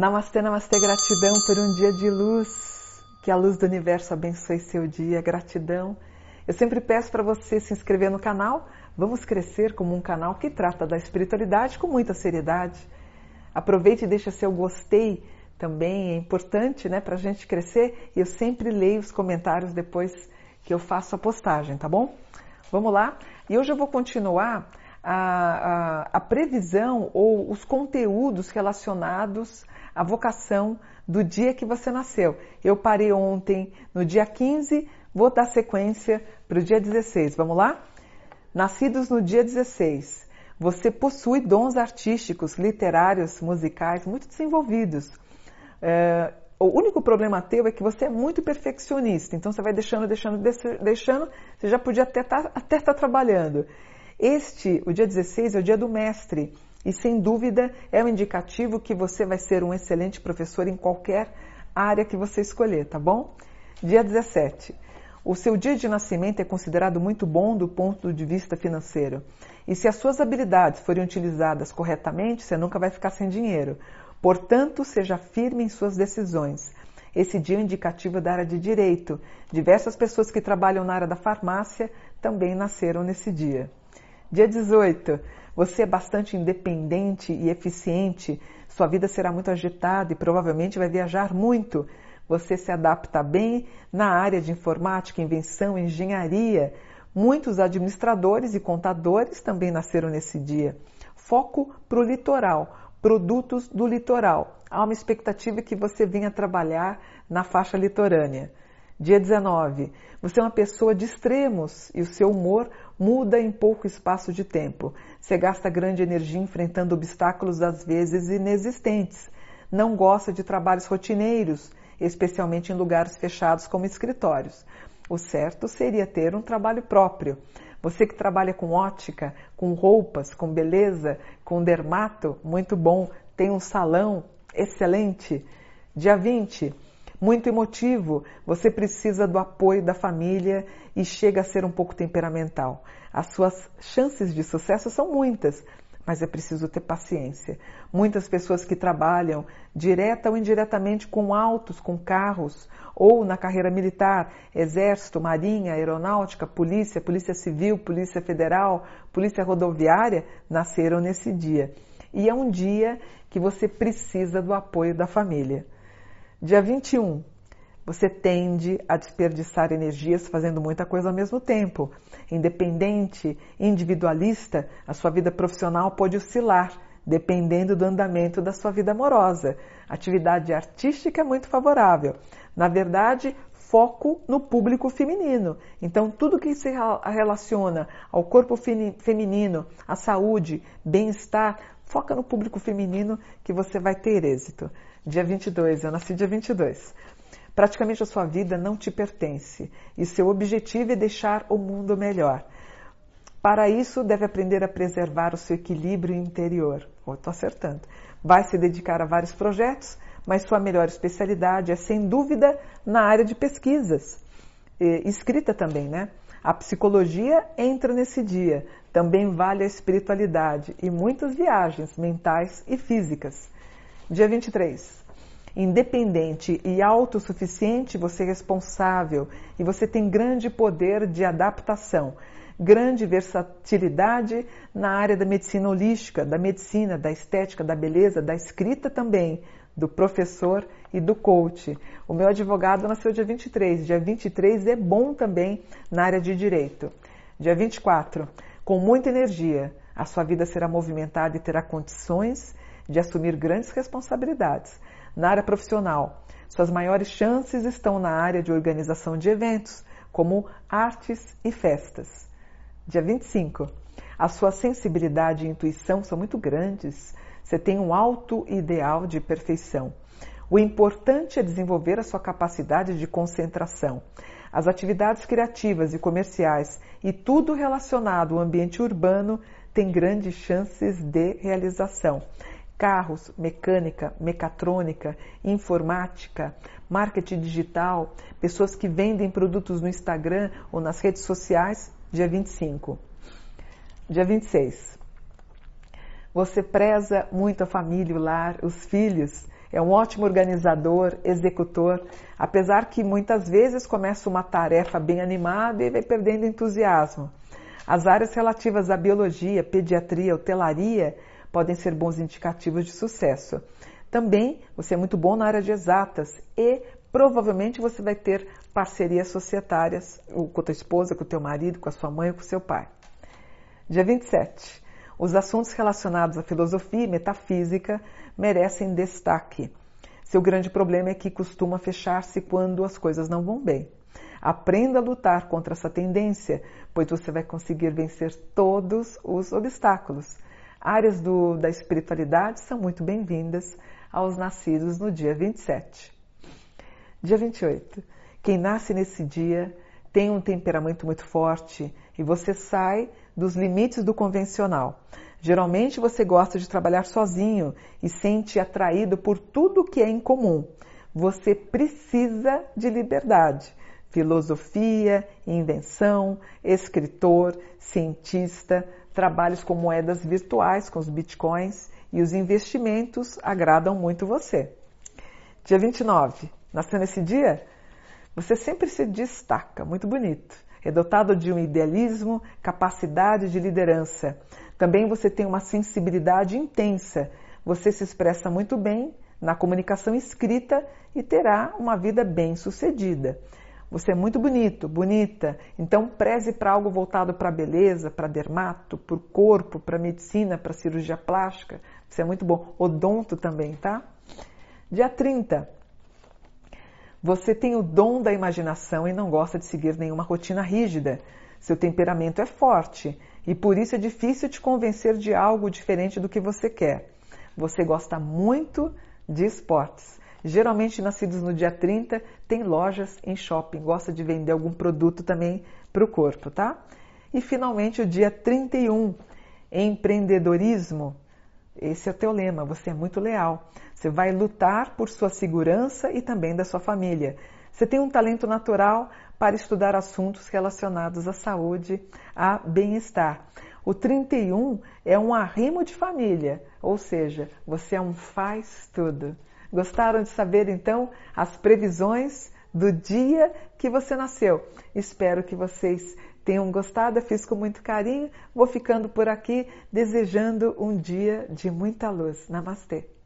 Namastê, namastê, gratidão por um dia de luz. Que a luz do universo abençoe seu dia, gratidão. Eu sempre peço para você se inscrever no canal. Vamos crescer como um canal que trata da espiritualidade com muita seriedade. Aproveite e deixa seu gostei também, é importante né, para a gente crescer. E eu sempre leio os comentários depois que eu faço a postagem, tá bom? Vamos lá? E hoje eu vou continuar a, a, previsão ou os conteúdos relacionados à vocação do dia que você nasceu. Eu parei ontem no dia 15, vou dar sequência para o dia 16. Vamos lá? Nascidos no dia 16, você possui dons artísticos, literários, musicais muito desenvolvidos. É, o único problema teu é que você é muito perfeccionista, então você vai deixando, deixando, deixando, você já podia até estar tá, até tá trabalhando. Este, o dia 16, é o dia do mestre. E sem dúvida é um indicativo que você vai ser um excelente professor em qualquer área que você escolher, tá bom? Dia 17. O seu dia de nascimento é considerado muito bom do ponto de vista financeiro. E se as suas habilidades forem utilizadas corretamente, você nunca vai ficar sem dinheiro. Portanto, seja firme em suas decisões. Esse dia é indicativo da área de direito. Diversas pessoas que trabalham na área da farmácia também nasceram nesse dia. Dia 18. Você é bastante independente e eficiente. Sua vida será muito agitada e provavelmente vai viajar muito. Você se adapta bem na área de informática, invenção, engenharia. Muitos administradores e contadores também nasceram nesse dia. Foco para o litoral, produtos do litoral. Há uma expectativa que você venha trabalhar na faixa litorânea. Dia 19. Você é uma pessoa de extremos e o seu humor muda em pouco espaço de tempo. Você gasta grande energia enfrentando obstáculos às vezes inexistentes. Não gosta de trabalhos rotineiros, especialmente em lugares fechados como escritórios. O certo seria ter um trabalho próprio. Você que trabalha com ótica, com roupas, com beleza, com dermato, muito bom. Tem um salão excelente. Dia 20 muito emotivo, você precisa do apoio da família e chega a ser um pouco temperamental. As suas chances de sucesso são muitas, mas é preciso ter paciência. Muitas pessoas que trabalham direta ou indiretamente com autos, com carros, ou na carreira militar, exército, marinha, aeronáutica, polícia, polícia civil, polícia federal, polícia rodoviária, nasceram nesse dia. E é um dia que você precisa do apoio da família. Dia 21. Você tende a desperdiçar energias fazendo muita coisa ao mesmo tempo. Independente, individualista, a sua vida profissional pode oscilar, dependendo do andamento da sua vida amorosa. Atividade artística é muito favorável. Na verdade, foco no público feminino. Então, tudo que se relaciona ao corpo feminino, à saúde, bem-estar, foca no público feminino que você vai ter êxito dia 22. Eu nasci dia 22. Praticamente a sua vida não te pertence e seu objetivo é deixar o mundo melhor. Para isso, deve aprender a preservar o seu equilíbrio interior. Oh, estou acertando. Vai se dedicar a vários projetos, mas sua melhor especialidade é, sem dúvida, na área de pesquisas. E, escrita também, né? A psicologia entra nesse dia. Também vale a espiritualidade e muitas viagens mentais e físicas. Dia 23. Independente e autossuficiente, você é responsável e você tem grande poder de adaptação, grande versatilidade na área da medicina holística, da medicina, da estética, da beleza, da escrita também, do professor e do coach. O meu advogado nasceu dia 23. Dia 23 é bom também na área de direito. Dia 24, com muita energia, a sua vida será movimentada e terá condições de assumir grandes responsabilidades. Na área profissional, suas maiores chances estão na área de organização de eventos, como artes e festas. Dia 25. A sua sensibilidade e intuição são muito grandes. Você tem um alto ideal de perfeição. O importante é desenvolver a sua capacidade de concentração. As atividades criativas e comerciais e tudo relacionado ao ambiente urbano tem grandes chances de realização carros, mecânica, mecatrônica, informática, marketing digital, pessoas que vendem produtos no Instagram ou nas redes sociais, dia 25. Dia 26. Você preza muito a família, o lar, os filhos. É um ótimo organizador, executor, apesar que muitas vezes começa uma tarefa bem animada e vai perdendo entusiasmo. As áreas relativas à biologia, pediatria, hotelaria podem ser bons indicativos de sucesso. Também você é muito bom na área de exatas e provavelmente você vai ter parcerias societárias com a tua esposa, com o teu marido, com a sua mãe ou com o seu pai. Dia 27. Os assuntos relacionados à filosofia e metafísica merecem destaque. Seu grande problema é que costuma fechar-se quando as coisas não vão bem. Aprenda a lutar contra essa tendência, pois você vai conseguir vencer todos os obstáculos. Áreas do, da espiritualidade são muito bem-vindas aos nascidos no dia 27. Dia 28. Quem nasce nesse dia tem um temperamento muito forte e você sai dos limites do convencional. Geralmente você gosta de trabalhar sozinho e sente atraído por tudo que é incomum. Você precisa de liberdade. Filosofia, invenção, escritor, cientista, trabalhos com moedas virtuais, com os bitcoins e os investimentos agradam muito você. Dia 29. Nasceu nesse dia? Você sempre se destaca, muito bonito. É dotado de um idealismo, capacidade de liderança. Também você tem uma sensibilidade intensa. Você se expressa muito bem na comunicação escrita e terá uma vida bem sucedida. Você é muito bonito, bonita, então preze para algo voltado para beleza, para dermato, para o corpo, para medicina, para cirurgia plástica. Você é muito bom. Odonto também, tá? Dia 30. Você tem o dom da imaginação e não gosta de seguir nenhuma rotina rígida. Seu temperamento é forte e por isso é difícil te convencer de algo diferente do que você quer. Você gosta muito de esportes. Geralmente nascidos no dia 30 tem lojas em shopping, gosta de vender algum produto também para o corpo, tá? E finalmente o dia 31, empreendedorismo. Esse é o teu lema, você é muito leal. Você vai lutar por sua segurança e também da sua família. Você tem um talento natural para estudar assuntos relacionados à saúde, a bem-estar. O 31 é um arrimo de família, ou seja, você é um faz tudo. Gostaram de saber então as previsões do dia que você nasceu? Espero que vocês tenham gostado, eu fiz com muito carinho. Vou ficando por aqui, desejando um dia de muita luz. Namastê!